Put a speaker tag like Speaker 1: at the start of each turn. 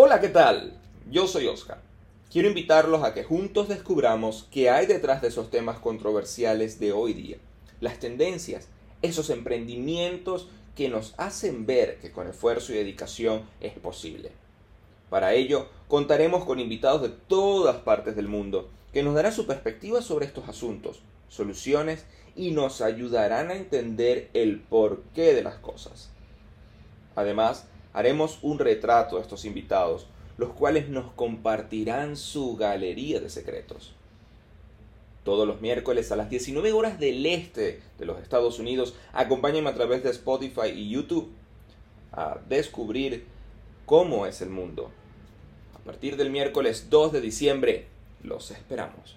Speaker 1: Hola, ¿qué tal? Yo soy Oscar. Quiero invitarlos a que juntos descubramos qué hay detrás de esos temas controversiales de hoy día, las tendencias, esos emprendimientos que nos hacen ver que con esfuerzo y dedicación es posible. Para ello, contaremos con invitados de todas partes del mundo que nos darán su perspectiva sobre estos asuntos, soluciones y nos ayudarán a entender el porqué de las cosas. Además, haremos un retrato de estos invitados, los cuales nos compartirán su galería de secretos. Todos los miércoles a las 19 horas del este de los Estados Unidos, acompáñenme a través de Spotify y YouTube a descubrir cómo es el mundo. A partir del miércoles 2 de diciembre, los esperamos.